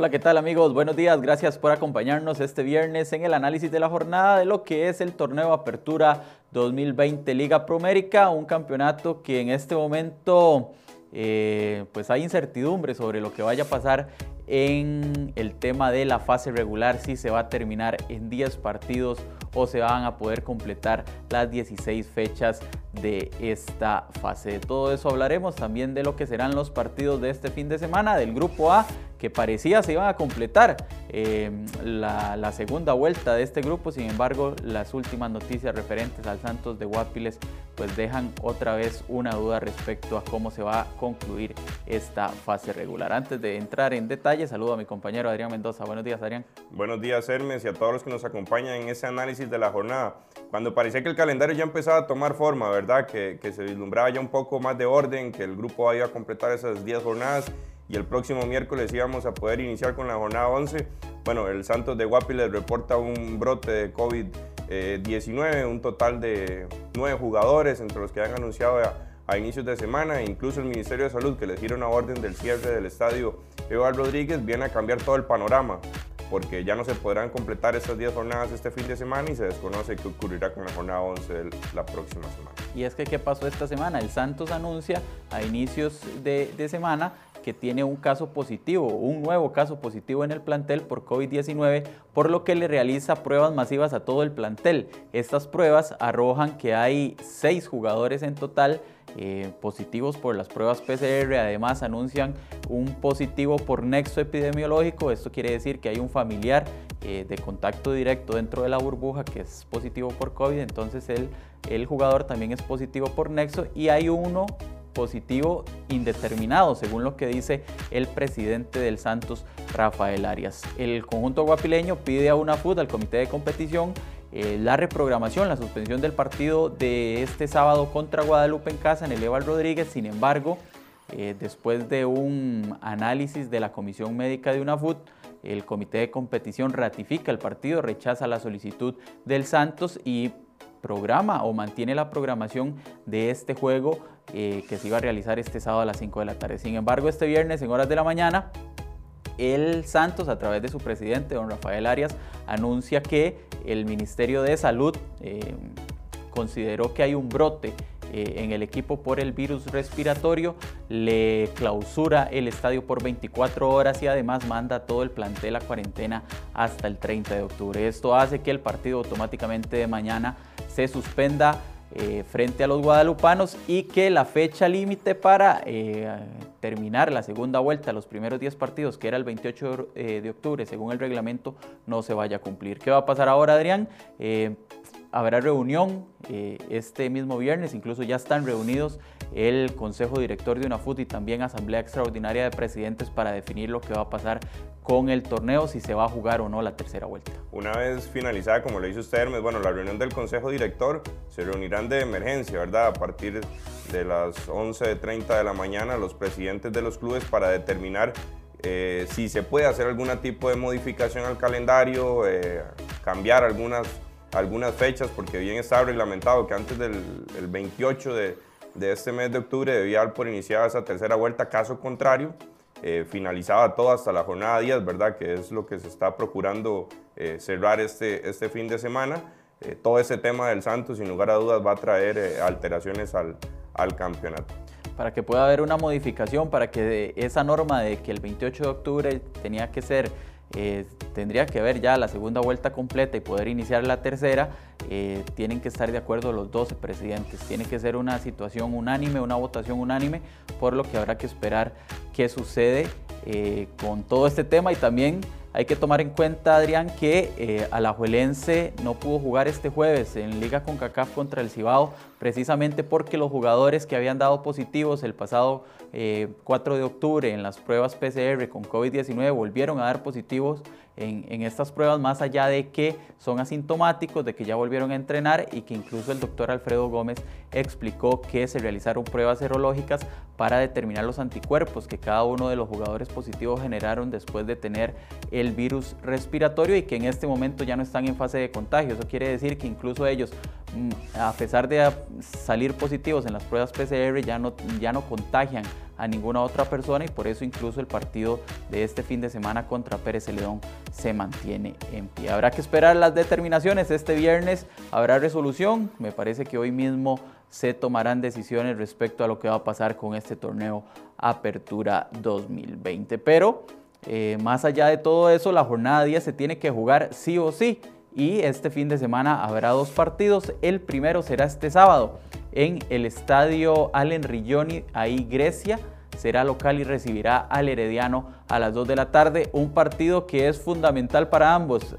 Hola, ¿qué tal amigos? Buenos días, gracias por acompañarnos este viernes en el análisis de la jornada de lo que es el torneo Apertura 2020 Liga Promérica, un campeonato que en este momento eh, pues hay incertidumbre sobre lo que vaya a pasar en el tema de la fase regular, si se va a terminar en 10 partidos o se van a poder completar las 16 fechas de esta fase. De todo eso hablaremos también de lo que serán los partidos de este fin de semana del grupo A que parecía se iban a completar eh, la, segunda vuelta de este grupo, sin embargo las últimas noticias referentes al Santos de Guapiles pues dejan otra vez una duda respecto a cómo se va a concluir esta fase regular. Antes de entrar en detalle, saludo a mi compañero Adrián Mendoza. Buenos días Adrián. Buenos días Hermes y a todos los que nos acompañan en ese análisis de la jornada. Cuando parecía que el calendario ya empezaba a tomar forma, ¿verdad? Que, que se vislumbraba ya un poco más de orden, que el grupo iba a completar esas 10 jornadas y el próximo miércoles íbamos a poder iniciar con la jornada 11. Bueno, el Santos de Guapiles reporta un brote de COVID-19, un total de nueve jugadores entre los que han anunciado a, inicios de semana, incluso el Ministerio de Salud que les dio una orden del cierre del estadio Eval Rodríguez viene a cambiar todo el panorama porque ya no se podrán completar estas 10 jornadas este fin de semana y se desconoce qué ocurrirá con la jornada 11 de la próxima semana. Y es que, ¿qué pasó esta semana? El Santos anuncia a inicios de, de semana que tiene un caso positivo, un nuevo caso positivo en el plantel por COVID-19, por lo que le realiza pruebas masivas a todo el plantel. Estas pruebas arrojan que hay seis jugadores en total eh, positivos por las pruebas PCR, además anuncian un positivo por nexo epidemiológico, esto quiere decir que hay un familiar eh, de contacto directo dentro de la burbuja que es positivo por COVID, entonces el, el jugador también es positivo por nexo y hay uno positivo indeterminado, según lo que dice el presidente del Santos, Rafael Arias. El conjunto guapileño pide a UNAFUT, al comité de competición, eh, la reprogramación, la suspensión del partido de este sábado contra Guadalupe en casa en el Eval Rodríguez. Sin embargo, eh, después de un análisis de la Comisión Médica de UNAFUT, el comité de competición ratifica el partido, rechaza la solicitud del Santos y programa o mantiene la programación de este juego eh, que se iba a realizar este sábado a las 5 de la tarde. Sin embargo, este viernes en horas de la mañana, el Santos, a través de su presidente, don Rafael Arias, anuncia que el Ministerio de Salud eh, consideró que hay un brote eh, en el equipo por el virus respiratorio, le clausura el estadio por 24 horas y además manda todo el plantel a cuarentena hasta el 30 de octubre. Esto hace que el partido automáticamente de mañana se suspenda eh, frente a los guadalupanos y que la fecha límite para eh, terminar la segunda vuelta, los primeros 10 partidos, que era el 28 eh, de octubre, según el reglamento, no se vaya a cumplir. ¿Qué va a pasar ahora, Adrián? Habrá reunión este mismo viernes, incluso ya están reunidos el Consejo Director de UNAFUT y también Asamblea Extraordinaria de Presidentes para definir lo que va a pasar con el torneo, si se va a jugar o no la tercera vuelta. Una vez finalizada, como lo dice usted Hermes, bueno, la reunión del Consejo Director se reunirán de emergencia, ¿verdad? A partir de las 11.30 de la mañana, los presidentes de los clubes para determinar eh, si se puede hacer algún tipo de modificación al calendario, eh, cambiar algunas, algunas fechas, porque bien está reglamentado que antes del 28 de, de, este mes de octubre debía dar por iniciada esa tercera vuelta, caso contrario, eh, finalizaba todo hasta la jornada 10, ¿verdad? Que es lo que se está procurando eh, cerrar este, este fin de semana. Eh, todo ese tema del Santos, sin lugar a dudas, va a traer alteraciones al, al campeonato para que pueda haber una modificación, para que esa norma de que el 28 de octubre tenía que ser eh, tendría que ver ya la segunda vuelta completa y poder iniciar la tercera, eh, tienen que estar de acuerdo los 12 presidentes. Tiene que ser una situación unánime, una votación unánime, por lo que habrá que esperar qué sucede eh, con todo este tema y también hay que tomar en cuenta, Adrián, que eh, Alajuelense no pudo jugar este jueves en Liga CONCACAF contra el Cibao, precisamente porque los jugadores que habían dado positivos el pasado 4 eh, de octubre en las pruebas PCR con COVID-19 volvieron a dar positivos en, estas pruebas, más allá de que son asintomáticos, de que ya volvieron a entrenar y que incluso el doctor Alfredo Gómez explicó que se realizaron pruebas serológicas para determinar los anticuerpos que cada uno de los jugadores positivos generaron después de tener el virus respiratorio y que en este momento ya no están en fase de contagio. Eso quiere decir que incluso ellos a pesar de salir positivos en las pruebas PCR, ya no, ya no contagian a ninguna otra persona y por eso incluso el partido de este fin de semana contra Pérez Celedón se mantiene en pie. Habrá que esperar las determinaciones. Este viernes habrá resolución. Me parece que hoy mismo se tomarán decisiones respecto a lo que va a pasar con este torneo Apertura 2020. Pero eh, más allá de todo eso, la jornada 10 se tiene que jugar sí o sí. Y este fin de semana habrá dos partidos. El primero será este sábado en el estadio Allen Rigioni, ahí Grecia. Será local y recibirá al Herediano a las 2 de la tarde. Un partido que es fundamental para ambos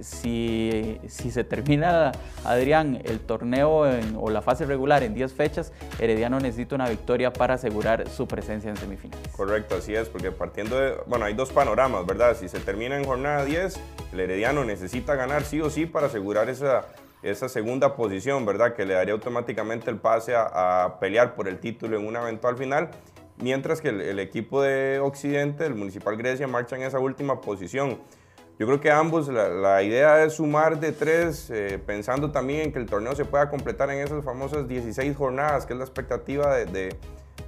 si, se termina, Adrián, el torneo o la fase regular en 10 fechas, Herediano necesita una victoria para asegurar su presencia en semifinales. Correcto, así es, porque partiendo de, bueno, hay dos panoramas, ¿verdad? Si se termina en jornada 10, el Herediano necesita ganar sí o sí para asegurar esa, esa segunda posición, ¿verdad? Que le daría automáticamente el pase a, pelear por el título en una eventual final mientras que el, el, equipo de Occidente, el Municipal Grecia, marcha en esa última posición. Yo creo que ambos, la, idea es sumar de tres, eh, pensando también en que el torneo se pueda completar en esas famosas 16 jornadas, que es la expectativa de,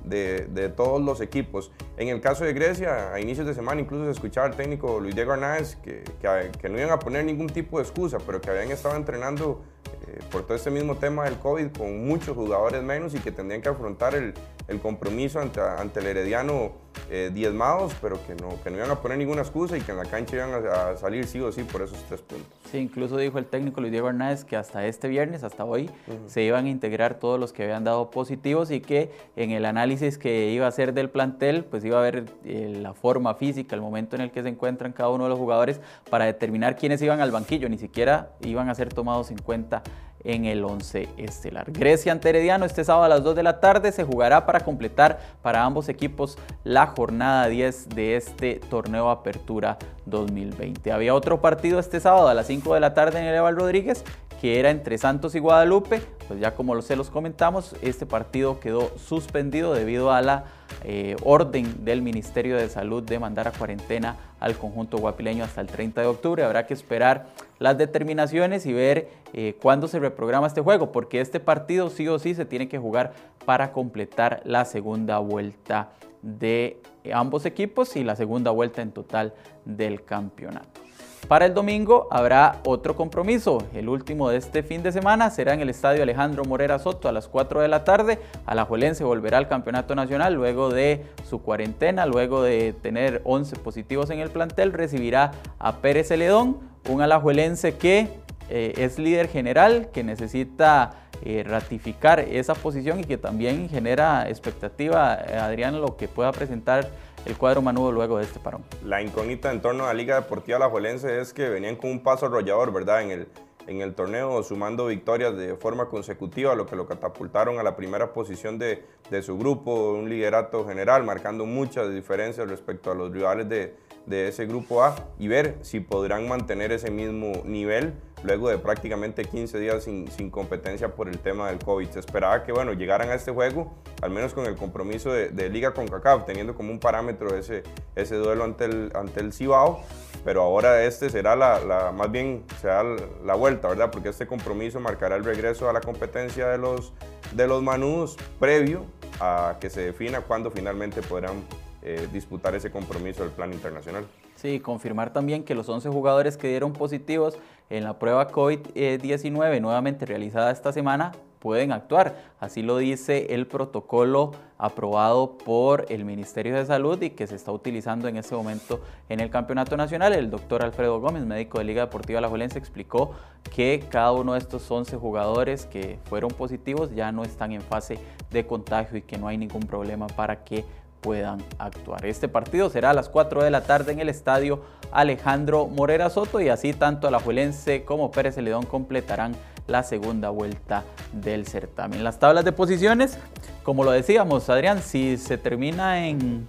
de, todos los equipos. En el caso de Grecia, a inicios de semana incluso se escuchaba al técnico Luis Diego Hernández que, que, que no iban a poner ningún tipo de excusa, pero que habían estado entrenando eh, por todo este mismo tema del COVID con muchos jugadores menos y que tendrían que afrontar el, el compromiso ante, ante, el Herediano eh, diezmados, pero que no, que no iban a poner ninguna excusa y que en la cancha iban a, salir sí o sí por esos tres puntos. Sí, incluso dijo el técnico Luis Diego Hernández que hasta este viernes, hasta hoy, se iban a integrar todos los que habían dado positivos y que en el análisis que iba a hacer del plantel, pues iba a ver eh, la forma física, el momento en el que se encuentran cada uno de los jugadores para determinar quiénes iban al banquillo, ni siquiera iban a ser tomados en cuenta en el 11 estelar. Grecia ante Herediano este sábado a las 2 de la tarde se jugará para completar para ambos equipos la jornada 10 de este torneo Apertura 2020. Había otro partido este sábado a las 5 de la tarde en el Eval Rodríguez que era entre Santos y Guadalupe, pues ya como se los comentamos, este partido quedó suspendido debido a la eh, orden del Ministerio de Salud de mandar a cuarentena al conjunto guapileño hasta el 30 de octubre. Habrá que esperar las determinaciones y ver eh, cuándo se reprograma este juego, porque este partido sí o sí se tiene que jugar para completar la segunda vuelta de ambos equipos y la segunda vuelta en total del campeonato. Para el domingo habrá otro compromiso. El último de este fin de semana será en el Estadio Alejandro Morera Soto a las 4 de la tarde. Alajuelense volverá al Campeonato Nacional luego de su cuarentena, luego de tener 11 positivos en el plantel. Recibirá a Pérez Celedón, un alajuelense que eh, es líder general, que necesita eh, ratificar esa posición y que también genera expectativa, eh, Adrián, lo que pueda presentar el cuadro manudo luego de este parón. La incógnita en torno a la Liga Deportiva Alajuelense es que venían con un paso arrollador, ¿verdad? En el, en el torneo, sumando victorias de forma consecutiva, lo que lo catapultaron a la primera posición de, de su grupo, un liderato general, marcando muchas diferencias respecto a los rivales de, de ese grupo A y ver si podrán mantener ese mismo nivel luego de prácticamente 15 días sin, competencia por el tema del COVID. Se esperaba que bueno, llegaran a este juego, al menos con el compromiso de, Liga con CACAF, teniendo como un parámetro ese, duelo ante el, ante Cibao, pero ahora este será la, más bien será la vuelta, ¿verdad? Porque este compromiso marcará el regreso a la competencia de los, de previo a que se defina cuándo finalmente podrán eh, disputar ese compromiso del plan internacional. Sí, confirmar también que los 11 jugadores que dieron positivos en la prueba COVID-19 nuevamente realizada esta semana pueden actuar. Así lo dice el protocolo aprobado por el Ministerio de Salud y que se está utilizando en este momento en el Campeonato Nacional. El doctor Alfredo Gómez, médico de Liga Deportiva Alajuelense, explicó que cada uno de estos 11 jugadores que fueron positivos ya no están en fase de contagio y que no hay ningún problema para que puedan actuar. Este partido será a las 4 de la tarde en el estadio Alejandro Morera Soto y así tanto Alajuelense como Pérez Celedón completarán la segunda vuelta del certamen. Las tablas de posiciones, como lo decíamos, Adrián, si se termina en,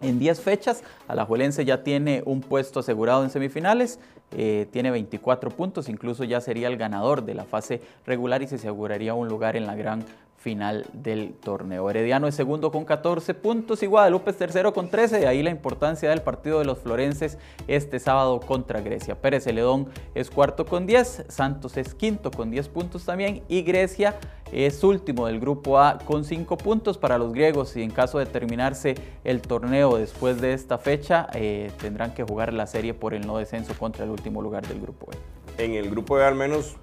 en 10 fechas, Alajuelense ya tiene un puesto asegurado en semifinales, eh, tiene 24 puntos, incluso ya sería el ganador de la fase regular y se aseguraría un lugar en la gran final del torneo. Herediano es segundo con 14 puntos y Guadalupe es tercero con 13. De ahí la importancia del partido de los florenses este sábado contra Grecia. Pérez Celedón es cuarto con 10, Santos es quinto con 10 puntos también y Grecia es último del grupo A con 5 puntos para los griegos y en caso de terminarse el torneo después de esta fecha eh, tendrán que jugar la serie por el no descenso contra el último lugar del grupo E en el grupo de al menos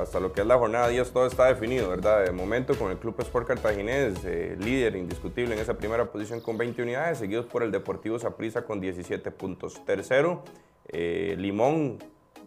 hasta lo que es la jornada 10 todo está definido, ¿verdad? De momento con el Club Sport Cartaginés, eh, líder indiscutible en esa primera posición con 20 unidades, seguidos por el Deportivo Saprissa con 17 puntos. Tercero, eh, Limón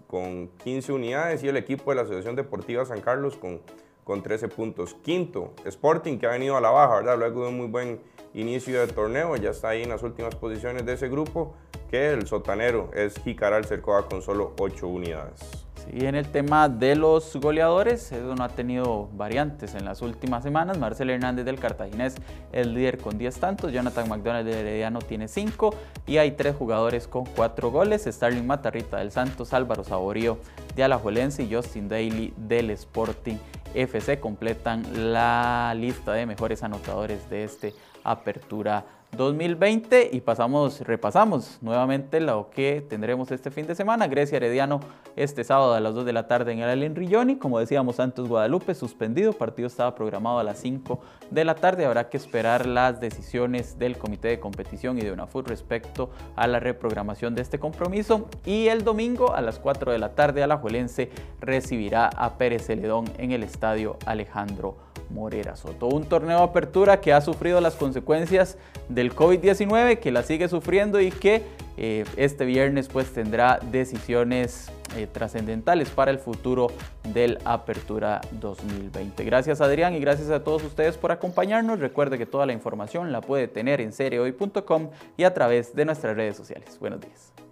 con 15 unidades y el equipo de la Asociación Deportiva San Carlos con, con 13 puntos. Quinto, Sporting que ha venido a la baja, ¿verdad? Luego de un muy buen inicio de torneo, ya está ahí en las últimas posiciones de ese grupo que el sotanero es Jicaral Cercoa con solo 8 unidades. Sí, en el tema de los goleadores, eso no ha tenido variantes en las últimas semanas. Marcel Hernández del Cartaginés es líder con 10 tantos, Jonathan McDonald del Herediano tiene 5 y hay 3 jugadores con 4 goles. Starling Matarrita del Santos, Álvaro Saborío de Alajuelense y Justin Daly del Sporting FC completan la lista de mejores anotadores de este Apertura 2020 y pasamos, repasamos nuevamente lo que tendremos este fin de semana. Grecia Herediano este sábado a las 2 de la tarde en el Allen Rilloni. Como decíamos, Santos Guadalupe suspendido. Partido estaba programado a las 5 de la tarde. Habrá que esperar las decisiones del Comité de Competición y de UNAFUT respecto a la reprogramación de este compromiso. Y el domingo a las 4 de la tarde Alajuelense recibirá a Pérez Celedón en el estadio Alejandro Morera Soto. Un torneo de apertura que ha sufrido las consecuencias del COVID-19, que la sigue sufriendo y que eh, este viernes pues tendrá decisiones eh, trascendentales para el futuro del Apertura 2020. Gracias Adrián y gracias a todos ustedes por acompañarnos. Recuerde que toda la información la puede tener en seriehoy.com y a través de nuestras redes sociales. Buenos días.